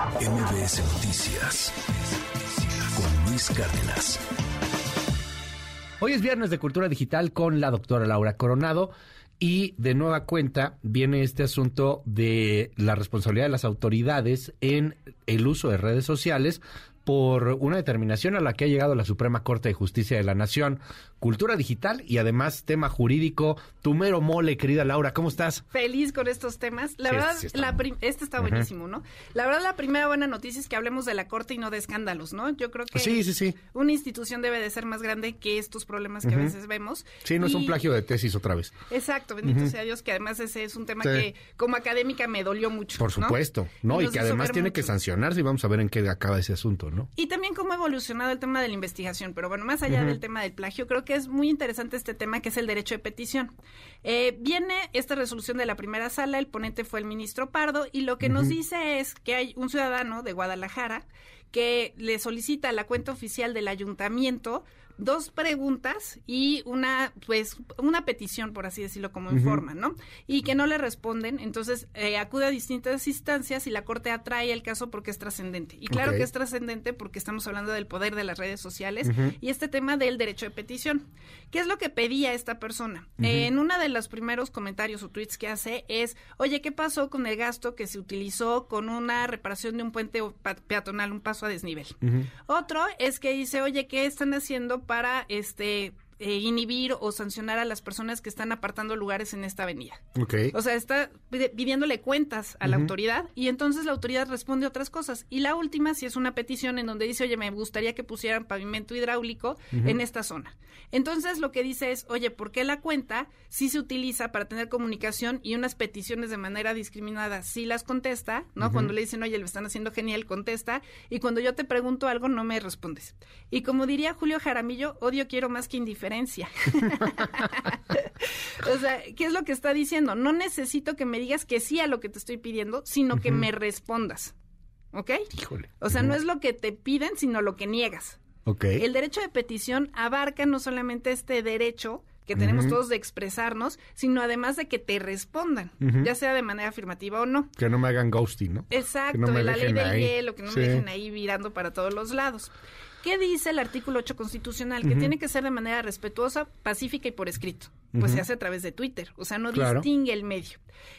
MBS Noticias con Luis Cárdenas. Hoy es viernes de Cultura Digital con la doctora Laura Coronado y de nueva cuenta viene este asunto de la responsabilidad de las autoridades en el uso de redes sociales por una determinación a la que ha llegado la Suprema Corte de Justicia de la Nación. Cultura digital y además tema jurídico. Tu mero mole, querida Laura, ¿cómo estás? Feliz con estos temas. La Sí, verdad, sí está la bueno. prim- este está buenísimo, ¿no? La verdad, la primera buena noticia es que hablemos de la Corte y no de escándalos, ¿no? Yo creo que Sí, sí, sí. una institución debe de ser más grande que estos problemas que a veces vemos. Sí, no es un plagio de tesis otra vez. Exacto, bendito sea Dios, que además ese es un tema que como académica me dolió mucho. Por supuesto, ¿no? Y, que además tiene que sancionarse y vamos a ver en qué acaba ese asunto, ¿no? Y también cómo ha evolucionado el tema de la investigación. Pero bueno, más allá del tema del plagio, creo que es muy interesante este tema que es el derecho de petición. Eh, viene esta resolución de la primera sala, el ponente fue el ministro Pardo, y lo que nos dice es que hay un ciudadano de Guadalajara que le solicita la cuenta oficial del ayuntamiento dos preguntas y una pues una petición por así decirlo como informa, ¿no? Y que no le responden, entonces eh, acude a distintas instancias y la corte atrae el caso porque es trascendente. Y claro que es trascendente porque estamos hablando del poder de las redes sociales y este tema del derecho de petición. ¿Qué es lo que pedía esta persona? En uno de los primeros comentarios o tweets que hace es, oye, ¿qué pasó con el gasto que se utilizó con una reparación de un puente peatonal, un paso a desnivel? Otro es que dice, oye, ¿qué están haciendo para este eh, inhibir o sancionar a las personas que están apartando lugares en esta avenida? Ok. O sea, está pidiéndole cuentas a la autoridad y entonces la autoridad responde otras cosas. Y la última, si es una petición en donde dice, oye, me gustaría que pusieran pavimento hidráulico en esta zona. Entonces lo que dice es, oye, ¿por qué la cuenta sí se utiliza para tener comunicación y unas peticiones de manera discriminada sí las contesta, ¿no? Cuando le dicen, oye, lo están haciendo genial, contesta. Y cuando yo te pregunto algo, no me respondes. Y como diría Julio Jaramillo, odio quiero más que indiferencia. O sea, ¿qué es lo que está diciendo? No necesito que me digas que sí a lo que te estoy pidiendo, sino que me respondas. ¿Ok? Híjole. O sea, no es lo que te piden, sino lo que niegas. Ok. El derecho de petición abarca no solamente este derecho que tenemos todos de expresarnos, sino además de que te respondan, ya sea de manera afirmativa o no. Que no me hagan ghosting, ¿no? Exacto, no la ley del ahí. hielo, que no Sí. me dejen ahí virando para todos los lados. ¿Qué dice el artículo 8 constitucional? Que tiene que ser de manera respetuosa, pacífica y por escrito. Pues se hace a través de Twitter, o sea, no Claro. distingue el medio.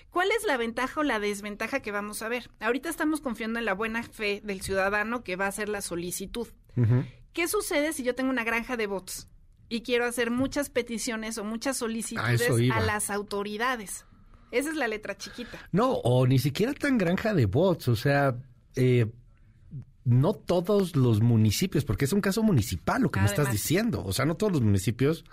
¿Cuál es la ventaja o la desventaja que vamos a ver? Ahorita estamos confiando en la buena fe del ciudadano que va a hacer la solicitud. ¿Qué sucede si yo tengo una granja de bots y quiero hacer muchas peticiones o muchas solicitudes a las autoridades? Esa es la letra chiquita. No, o ni siquiera tan granja de bots, o sea, eh, no todos los municipios, porque es un caso municipal lo que me estás diciendo, o sea, no todos los municipios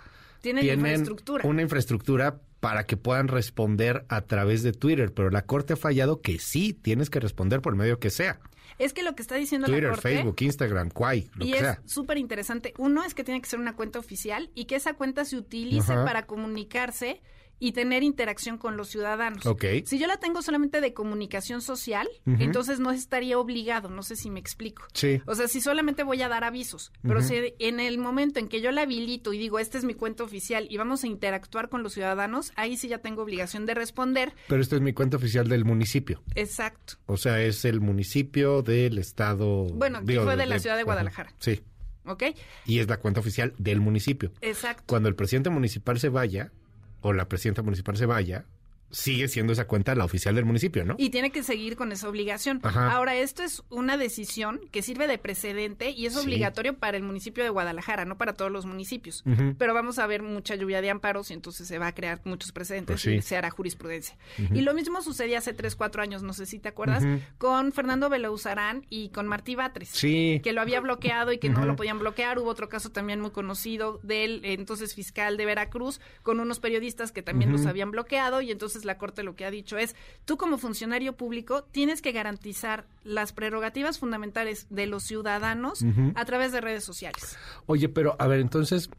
Tienen, tienen infraestructura. una infraestructura para que puedan responder a través de Twitter, pero la Corte ha fallado que sí, tienes que responder por medio que sea. Es que lo que está diciendo la Twitter, Corte... Facebook, Instagram, Quai, lo y que es sea. súper interesante. Uno es que tiene que ser una cuenta oficial y que esa cuenta se utilice Ajá. para comunicarse y tener interacción con los ciudadanos. Ok. Si yo la tengo solamente de comunicación social, entonces no estaría obligado, no sé si me explico. Sí. O sea, si solamente voy a dar avisos, pero si en el momento en que yo la habilito y digo, esta es mi cuenta oficial y vamos a interactuar con los ciudadanos, ahí sí ya tengo obligación de responder. Pero esta es mi cuenta oficial del municipio. Exacto. O sea, es el municipio del estado. Bueno, fue de la ciudad de ajá, Guadalajara. Sí. ¿Ok? Y es la cuenta oficial del municipio. Exacto. Cuando el presidente municipal se vaya, o la presidenta municipal se vaya, sigue siendo esa cuenta la oficial del municipio, ¿no? Y tiene que seguir con esa obligación. Ajá. Ahora, esto es una decisión que sirve de precedente y es Sí. obligatorio para el municipio de Guadalajara, no para todos los municipios. Pero vamos a ver mucha lluvia de amparos y entonces se va a crear muchos precedentes Pues sí. y se hará jurisprudencia. Y lo mismo sucedía hace tres, cuatro años, no sé si te acuerdas, con Fernando Belauzarán y con Martí Batres. Sí. Que lo había bloqueado y que no lo podían bloquear. Hubo otro caso también muy conocido del entonces fiscal de Veracruz con unos periodistas que también los habían bloqueado y entonces la Corte lo que ha dicho es, tú como funcionario público tienes que garantizar las prerrogativas fundamentales de los ciudadanos a través de redes sociales. Oye, pero a ver, entonces,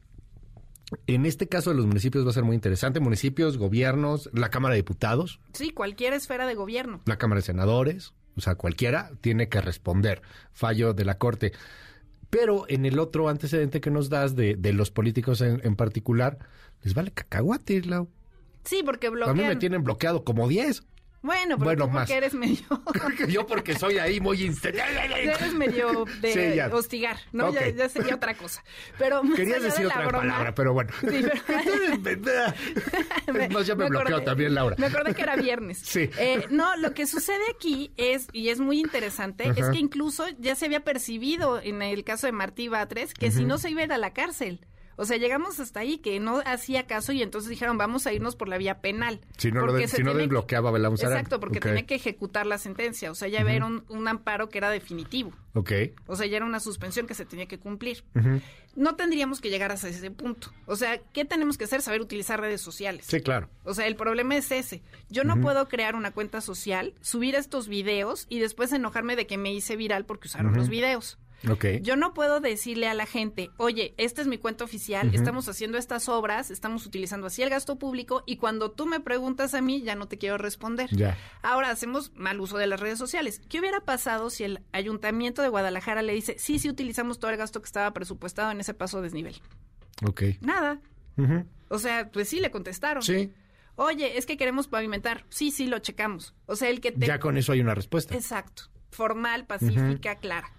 en este caso de los municipios va a ser muy interesante. Municipios, gobiernos, la Cámara de Diputados, Sí, cualquier esfera de gobierno. la Cámara de Senadores, o sea, cualquiera tiene que responder. Fallo de la Corte. Pero en el otro antecedente que nos das de, de los políticos en, en particular, les vale cacahuate, Lau. Sí, porque A mí me bloquean. tienen bloqueado como 10. Bueno, pero Bueno, más. porque eres medio... Yo porque soy ahí muy eres medio de Sí, ya. hostigar, ¿no? Ya, Ok. ya sería otra cosa. Pero más Querías allá de decir la otra broma- palabra, pero bueno. Sí, pero- Es más, ya me, bloqueo acordé- también, Laura. Me acordé que era viernes. Sí. Eh, no, lo que sucede aquí es, y es muy interesante, es que incluso ya se había percibido en el caso de Martí Batres que si no se iba a ir a la cárcel. O sea, llegamos hasta ahí que no hacía caso y entonces dijeron, vamos a irnos por la vía penal. Si no, lo de- si no desbloqueaba. Exacto, porque tenía que ejecutar la sentencia. O sea, ya era un, un amparo que era definitivo. Ok. O sea, ya era una suspensión que se tenía que cumplir. No tendríamos que llegar hasta ese punto. O sea, ¿qué tenemos que hacer? Saber utilizar redes sociales. Sí, claro. O sea, el problema es ese. Yo no puedo crear una cuenta social, subir estos videos y después enojarme de que me hice viral porque usaron los videos. Ok. Yo no puedo decirle a la gente, oye, esta es mi cuenta oficial, estamos haciendo estas obras, estamos utilizando así el gasto público y cuando tú me preguntas a mí ya no te quiero responder. Ya. Ahora hacemos mal uso de las redes sociales. ¿Qué hubiera pasado si el ayuntamiento de Guadalajara le dice, sí, sí utilizamos todo el gasto que estaba presupuestado en ese paso desnivel? Ok. Nada. O sea, pues sí le contestaron. Sí. Oye, es que queremos pavimentar. Sí, sí, lo checamos. O sea, el que te... Ya con eso hay una respuesta. Exacto. Formal, pacífica, clara.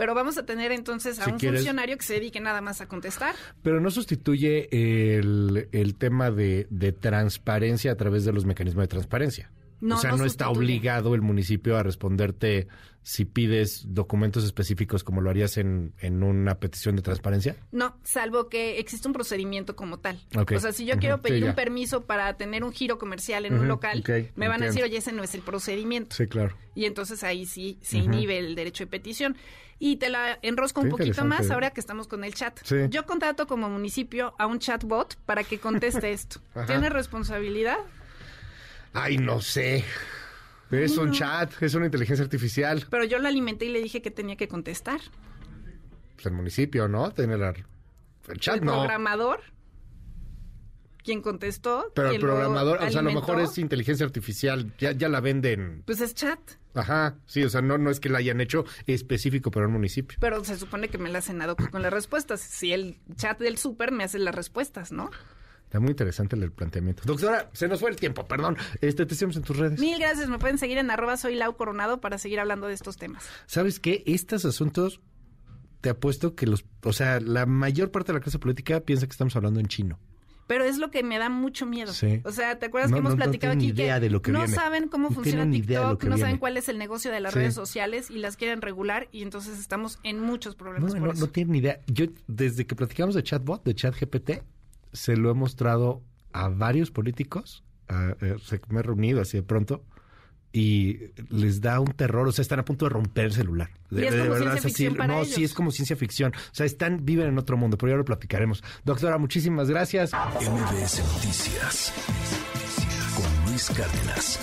Pero vamos a tener entonces a Si un quieres- funcionario que se dedique nada más a contestar. Pero no sustituye el, el tema de, de transparencia a través de los mecanismos de transparencia. No, o sea, no no, está obligado el municipio a responderte si pides documentos específicos como lo harías en, en una petición de transparencia. No, salvo que existe un procedimiento como tal. O sea, si yo quiero pedir un permiso para tener un giro comercial en un local, me van a decir, oye, ese no es el procedimiento. Sí, claro. Y entonces ahí sí se inhibe el derecho de petición. Y te la enrosco un poquito más ahora que estamos con el chat. Sí. Yo contrato como municipio a un chatbot para que conteste esto. ¿Tiene responsabilidad? Ay, no sé. Es un chat, es una inteligencia artificial. Pero yo lo alimenté y le dije que tenía que contestar. Pues el municipio, ¿no? Tiene la- el chat, el no. programador, quien contestó. Pero el programador, o sea, a lo mejor es inteligencia artificial, ya, ya la venden. Pues es chat. Ajá, sí, o sea, no, no es que la hayan hecho específico para un municipio. Pero se supone que me la hacen ad hoc con las respuestas. Si el chat del súper me hace las respuestas, ¿no? Está muy interesante el planteamiento. Doctora, se nos fue el tiempo, perdón. Este, te seguimos en tus redes. Mil gracias. Me pueden seguir en arroba soy Lau Coronado para seguir hablando de estos temas. ¿Sabes qué? Estos asuntos, te apuesto que los, o sea, la mayor parte de la clase política piensa que estamos hablando en chino. Pero es lo que me da mucho miedo. Sí. O sea, ¿te acuerdas No, que hemos no, no platicado tienen aquí idea que, de lo que no viene. saben cómo No funciona TikTok, no saben cuál es el negocio de las Sí. redes sociales y las quieren regular y entonces estamos en muchos problemas No, por no, eso. no tienen ni idea. Yo, desde que platicamos de chatbot, de chat GPT, se lo he mostrado a varios políticos. a- eh, se- me he reunido así de pronto y les da un terror. O sea, están a punto de romper el celular. Y es como ciencia es así. ficción para no, ellos. sí, es como ciencia ficción. O sea, están, viven en otro mundo, pero ya lo platicaremos. Doctora, muchísimas gracias. MBS Noticias con Luis Cárdenas.